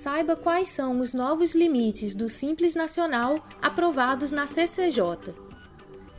Saiba quais são os novos limites do Simples Nacional aprovados na CCJ.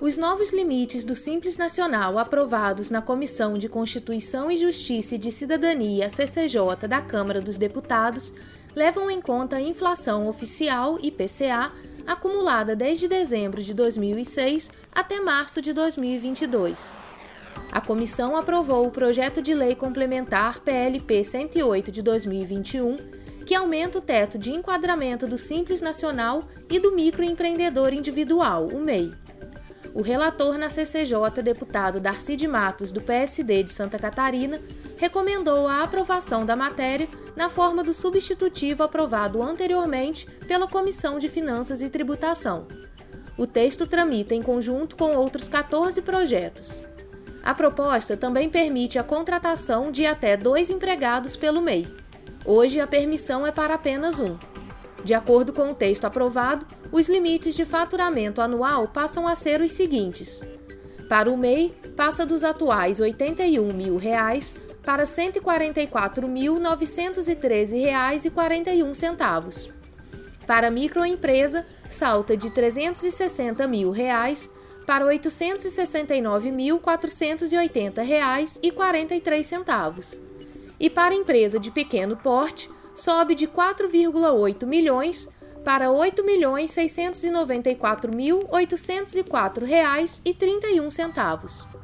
Os novos limites do Simples Nacional aprovados na Comissão de Constituição e Justiça e de Cidadania, CCJ, da Câmara dos Deputados, levam em conta a inflação oficial IPCA acumulada desde dezembro de 2006 até março de 2022. A comissão aprovou o projeto de lei complementar PLP 108 de 2021, que aumenta o teto de enquadramento do Simples Nacional e do microempreendedor individual, o MEI. O relator na CCJ, deputado Darcy de Matos, do PSD de Santa Catarina, recomendou a aprovação da matéria na forma do substitutivo aprovado anteriormente pela Comissão de Finanças e Tributação. O texto tramita em conjunto com outros 14 projetos. A proposta também permite a contratação de até dois empregados pelo MEI. Hoje, a permissão é para apenas um. De acordo com o texto aprovado, os limites de faturamento anual passam a ser os seguintes. Para o MEI, passa dos atuais 81 mil reais para R$ 144.913,41. Para a microempresa, salta de 360 mil reais para R$ 869.480,43. E para empresa de pequeno porte, sobe de 4,8 milhões para R$ 8.694.804,31.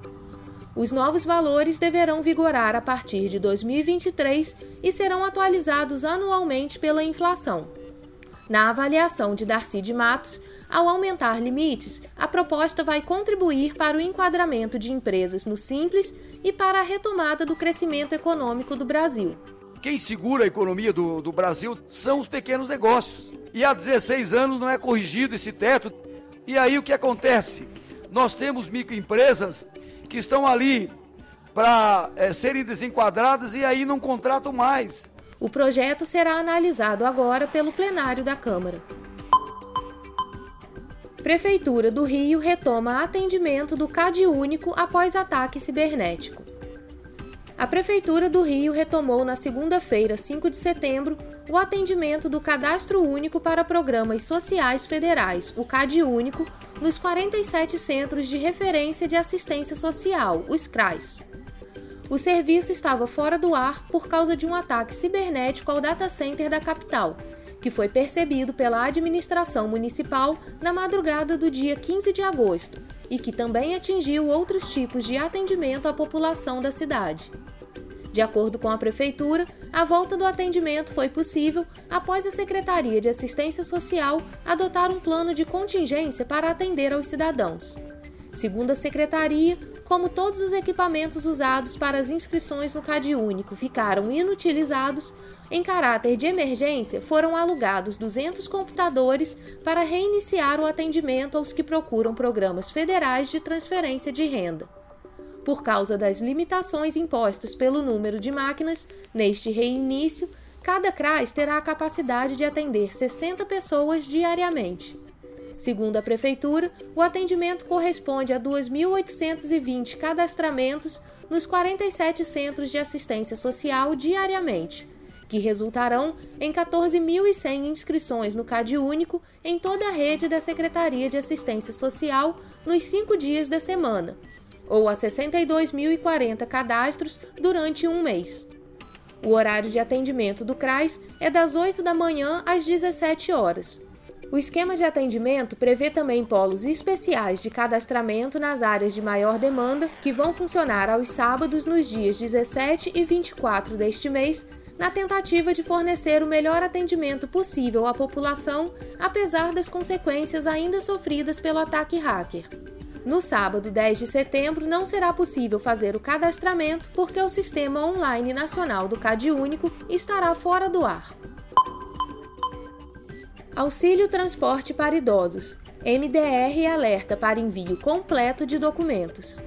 Os novos valores deverão vigorar a partir de 2023 e serão atualizados anualmente pela inflação. Na avaliação de Darcy de Matos, ao aumentar limites, a proposta vai contribuir para o enquadramento de empresas no Simples e para a retomada do crescimento econômico do Brasil. Quem segura a economia do, do Brasil são os pequenos negócios. E há 16 anos não é corrigido esse teto. E aí o que acontece? Nós temos microempresas que estão ali para é, serem desenquadradas e aí não contratam mais. O projeto será analisado agora pelo plenário da Câmara. Prefeitura do Rio retoma atendimento do CAD único após ataque cibernético. A Prefeitura do Rio retomou na segunda-feira, 5 de setembro, o atendimento do Cadastro Único para Programas Sociais Federais, o CAD Único, nos 47 Centros de Referência de Assistência Social, os CRAS. O serviço estava fora do ar por causa de um ataque cibernético ao data center da capital, que foi percebido pela administração municipal na madrugada do dia 15 de agosto e que também atingiu outros tipos de atendimento à população da cidade. De acordo com a Prefeitura, a volta do atendimento foi possível após a Secretaria de Assistência Social adotar um plano de contingência para atender aos cidadãos. Segundo a Secretaria, como todos os equipamentos usados para as inscrições no CAD Único ficaram inutilizados, em caráter de emergência foram alugados 200 computadores para reiniciar o atendimento aos que procuram programas federais de transferência de renda. Por causa das limitações impostas pelo número de máquinas, neste reinício, cada CRAS terá a capacidade de atender 60 pessoas diariamente. Segundo a Prefeitura, o atendimento corresponde a 2.820 cadastramentos nos 47 centros de assistência social diariamente, que resultarão em 14.100 inscrições no CAD Único em toda a rede da Secretaria de Assistência Social nos cinco dias da semana ou a 62.040 cadastros durante um mês. O horário de atendimento do CRAS é das 8 da manhã às 17 horas. O esquema de atendimento prevê também polos especiais de cadastramento nas áreas de maior demanda, que vão funcionar aos sábados nos dias 17 e 24 deste mês, na tentativa de fornecer o melhor atendimento possível à população, apesar das consequências ainda sofridas pelo ataque hacker. No sábado 10 de setembro, não será possível fazer o cadastramento porque o Sistema Online Nacional do CadÚnico estará fora do ar. Auxílio Transporte para Idosos. MDR alerta para envio completo de documentos.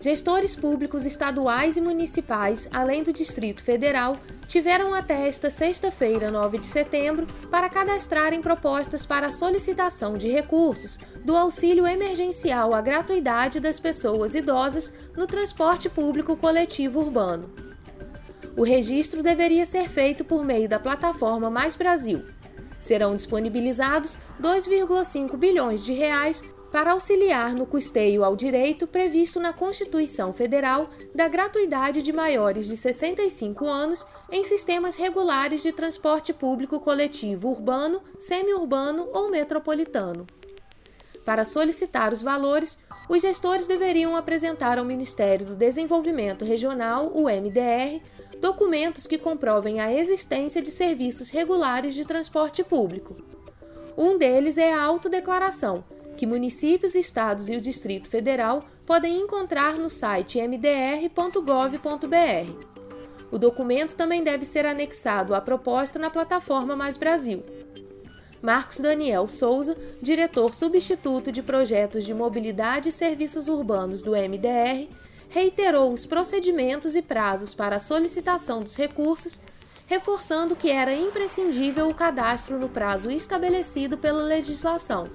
Gestores públicos estaduais e municipais, além do Distrito Federal, tiveram até esta sexta-feira, 9 de setembro, para cadastrarem propostas para a solicitação de recursos do auxílio emergencial à gratuidade das pessoas idosas no transporte público coletivo urbano. O registro deveria ser feito por meio da plataforma Mais Brasil. Serão disponibilizados 2,5 bilhões de reais para auxiliar no custeio ao direito previsto na Constituição Federal da gratuidade de maiores de 65 anos em sistemas regulares de transporte público coletivo urbano, semiurbano ou metropolitano. Para solicitar os valores, os gestores deveriam apresentar ao Ministério do Desenvolvimento Regional, o MDR, documentos que comprovem a existência de serviços regulares de transporte público. Um deles é a autodeclaração que municípios, estados e o Distrito Federal podem encontrar no site mdr.gov.br. O documento também deve ser anexado à proposta na plataforma Mais Brasil. Marcos Daniel Souza, diretor substituto de projetos de mobilidade e serviços urbanos do MDR, reiterou os procedimentos e prazos para a solicitação dos recursos, reforçando que era imprescindível o cadastro no prazo estabelecido pela legislação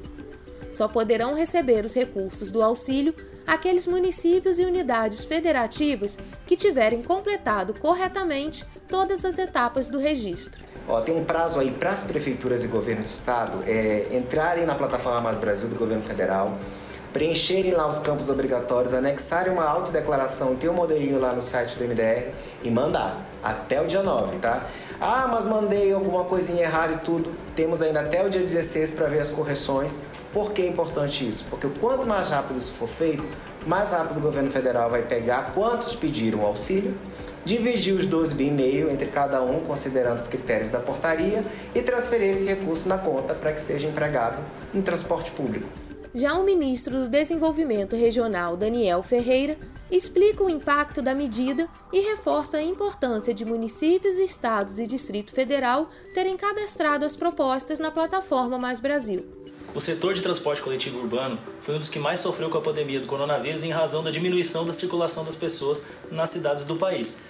só poderão receber os recursos do auxílio aqueles municípios e unidades federativas que tiverem completado corretamente todas as etapas do registro. Ó, tem um prazo aí para as prefeituras e governo do estado é, entrarem na plataforma Mais Brasil do governo federal, preencherem lá os campos obrigatórios, anexarem uma autodeclaração, ter um modelinho lá no site do MDR e mandar até o dia 9, tá? Ah, mas mandei alguma coisinha errada e tudo. Temos ainda até o dia 16 para ver as correções. Por que é importante isso? Porque quanto mais rápido isso for feito, mais rápido o governo federal vai pegar quantos pediram auxílio, dividir os 12 bi e meio entre cada um, considerando os critérios da portaria, e transferir esse recurso na conta para que seja empregado no transporte público. Já o ministro do Desenvolvimento Regional, Daniel Ferreira, explica o impacto da medida e reforça a importância de municípios, estados e Distrito Federal terem cadastrado as propostas na plataforma Mais Brasil. O setor de transporte coletivo urbano foi um dos que mais sofreu com a pandemia do coronavírus em razão da diminuição da circulação das pessoas nas cidades do país.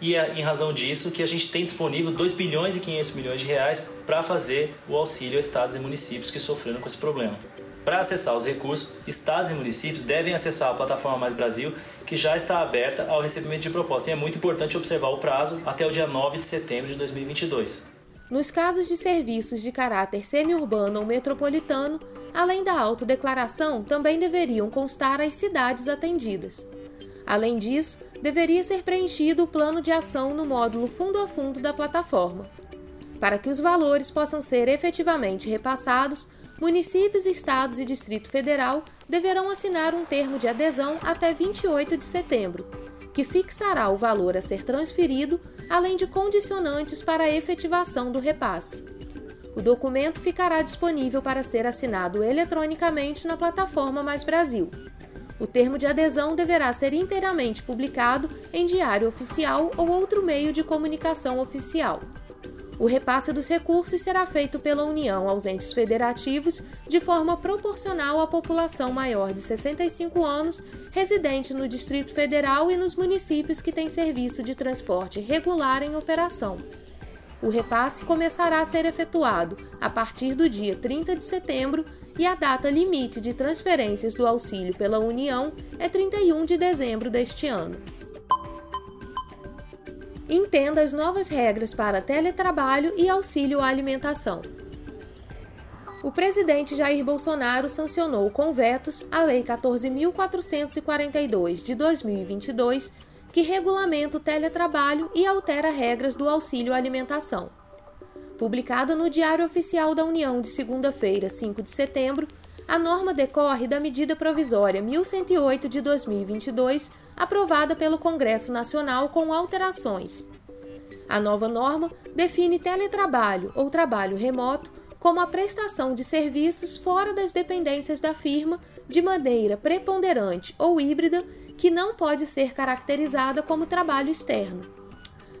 E é em razão disso que a gente tem disponível 2 bilhões e 500 milhões de reais para fazer o auxílio a estados e municípios que sofreram com esse problema. Para acessar os recursos, estados e municípios devem acessar a plataforma Mais Brasil, que já está aberta ao recebimento de propostas. E é muito importante observar o prazo até o dia 9 de setembro de 2022. Nos casos de serviços de caráter semiurbano ou metropolitano, além da autodeclaração, também deveriam constar as cidades atendidas. Além disso, deveria ser preenchido o plano de ação no módulo fundo a fundo da plataforma. Para que os valores possam ser efetivamente repassados, municípios, estados e Distrito Federal deverão assinar um termo de adesão até 28 de setembro, que fixará o valor a ser transferido, além de condicionantes para a efetivação do repasse. O documento ficará disponível para ser assinado eletronicamente na plataforma Mais Brasil. O termo de adesão deverá ser inteiramente publicado em Diário Oficial ou outro meio de comunicação oficial. O repasse dos recursos será feito pela União aos entes federativos de forma proporcional à população maior de 65 anos residente no Distrito Federal e nos municípios que têm serviço de transporte regular em operação. O repasse começará a ser efetuado a partir do dia 30 de setembro e a data limite de transferências do auxílio pela União é 31 de dezembro deste ano entenda as novas regras para teletrabalho e auxílio à alimentação. O presidente Jair Bolsonaro sancionou com vetos a Lei 14.442 de 2022, que regulamenta o teletrabalho e altera regras do auxílio à alimentação. Publicada no Diário Oficial da União de segunda-feira, 5 de setembro, a norma decorre da medida provisória 1108 de 2022 aprovada pelo Congresso Nacional com alterações. A nova norma define teletrabalho ou trabalho remoto como a prestação de serviços fora das dependências da firma de maneira preponderante ou híbrida que não pode ser caracterizada como trabalho externo.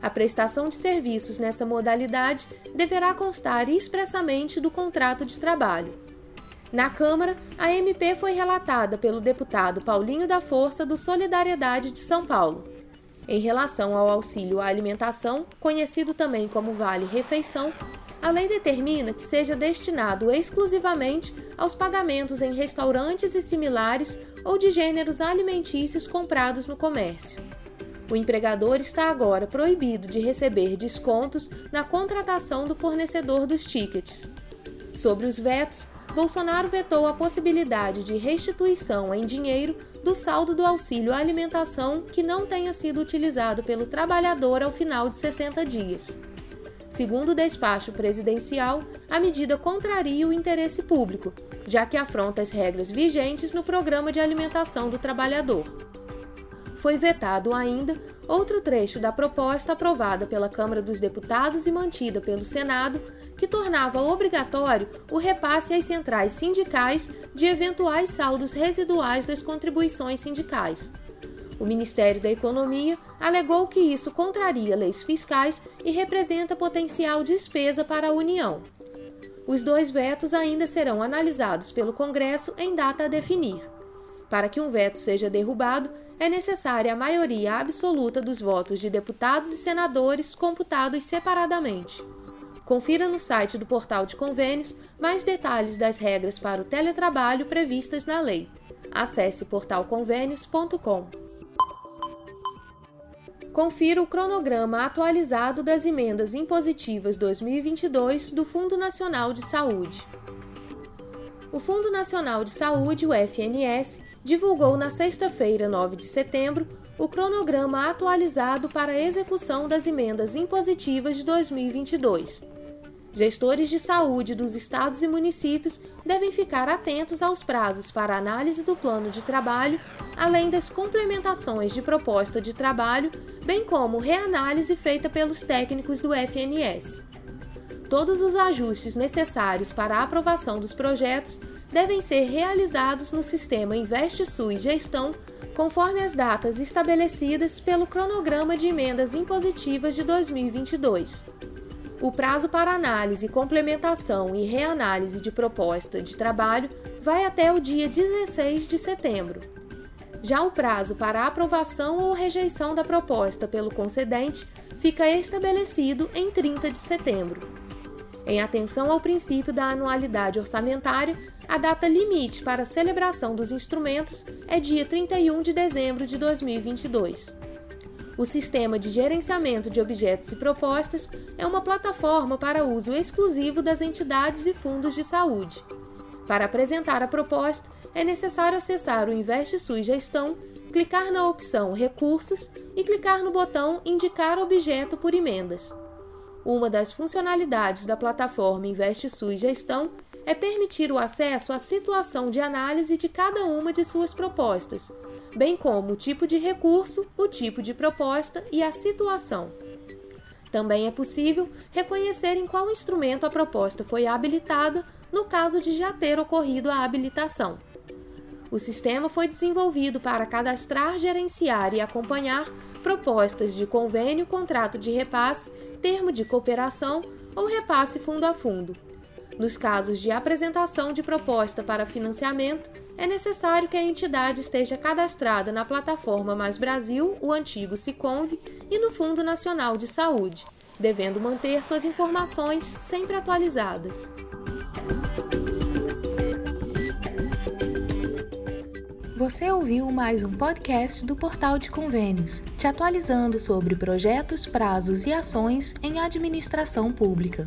A prestação de serviços nessa modalidade deverá constar expressamente do contrato de trabalho. Na Câmara, a MP foi relatada pelo deputado Paulinho da Força do Solidariedade de São Paulo. Em relação ao auxílio à alimentação, conhecido também como Vale Refeição, a lei determina que seja destinado exclusivamente aos pagamentos em restaurantes e similares ou de gêneros alimentícios comprados no comércio. O empregador está agora proibido de receber descontos na contratação do fornecedor dos tickets. Sobre os vetos, Bolsonaro vetou a possibilidade de restituição em dinheiro do saldo do auxílio alimentação que não tenha sido utilizado pelo trabalhador ao final de 60 dias. Segundo o despacho presidencial, a medida contraria o interesse público, já que afronta as regras vigentes no programa de alimentação do trabalhador. Foi vetado ainda outro trecho da proposta aprovada pela Câmara dos Deputados e mantida pelo Senado, que tornava obrigatório o repasse às centrais sindicais de eventuais saldos residuais das contribuições sindicais. O Ministério da Economia alegou que isso contraria leis fiscais e representa potencial despesa para a União. Os dois vetos ainda serão analisados pelo Congresso em data a definir. Para que um veto seja derrubado, é necessária a maioria absoluta dos votos de deputados e senadores computados separadamente. Confira no site do Portal de Convênios mais detalhes das regras para o teletrabalho previstas na lei. Acesse portalconvênios.com. Confira o cronograma atualizado das emendas impositivas 2022 do Fundo Nacional de Saúde. O Fundo Nacional de Saúde, o FNS, divulgou na sexta-feira, 9 de setembro, o cronograma atualizado para a execução das emendas impositivas de 2022. Gestores de saúde dos estados e municípios devem ficar atentos aos prazos para análise do plano de trabalho, além das complementações de proposta de trabalho, bem como reanálise feita pelos técnicos do FNS. Todos os ajustes necessários para a aprovação dos projetos devem ser realizados no sistema InvestSUS Gestão, conforme as datas estabelecidas pelo cronograma de emendas impositivas de 2022. O prazo para análise, complementação e reanálise de proposta de trabalho vai até o dia 16 de setembro. Já o prazo para aprovação ou rejeição da proposta pelo concedente fica estabelecido em 30 de setembro. Em atenção ao princípio da anualidade orçamentária, a data limite para a celebração dos instrumentos é dia 31 de dezembro de 2022. O Sistema de Gerenciamento de Objetos e Propostas é uma plataforma para uso exclusivo das entidades e fundos de saúde. Para apresentar a proposta, é necessário acessar o InvestSUS Gestão, clicar na opção Recursos e clicar no botão Indicar objeto por emendas. Uma das funcionalidades da plataforma InvestSUS Gestão é permitir o acesso à situação de análise de cada uma de suas propostas, bem como o tipo de recurso, o tipo de proposta e a situação. Também é possível reconhecer em qual instrumento a proposta foi habilitada, no caso de já ter ocorrido a habilitação. O sistema foi desenvolvido para cadastrar, gerenciar e acompanhar propostas de convênio, contrato de repasse, termo de cooperação ou repasse fundo a fundo. Nos casos de apresentação de proposta para financiamento, é necessário que a entidade esteja cadastrada na plataforma Mais Brasil, o antigo Siconv, e no Fundo Nacional de Saúde, devendo manter suas informações sempre atualizadas. Você ouviu mais um podcast do Portal de Convênios, te atualizando sobre projetos, prazos e ações em administração pública.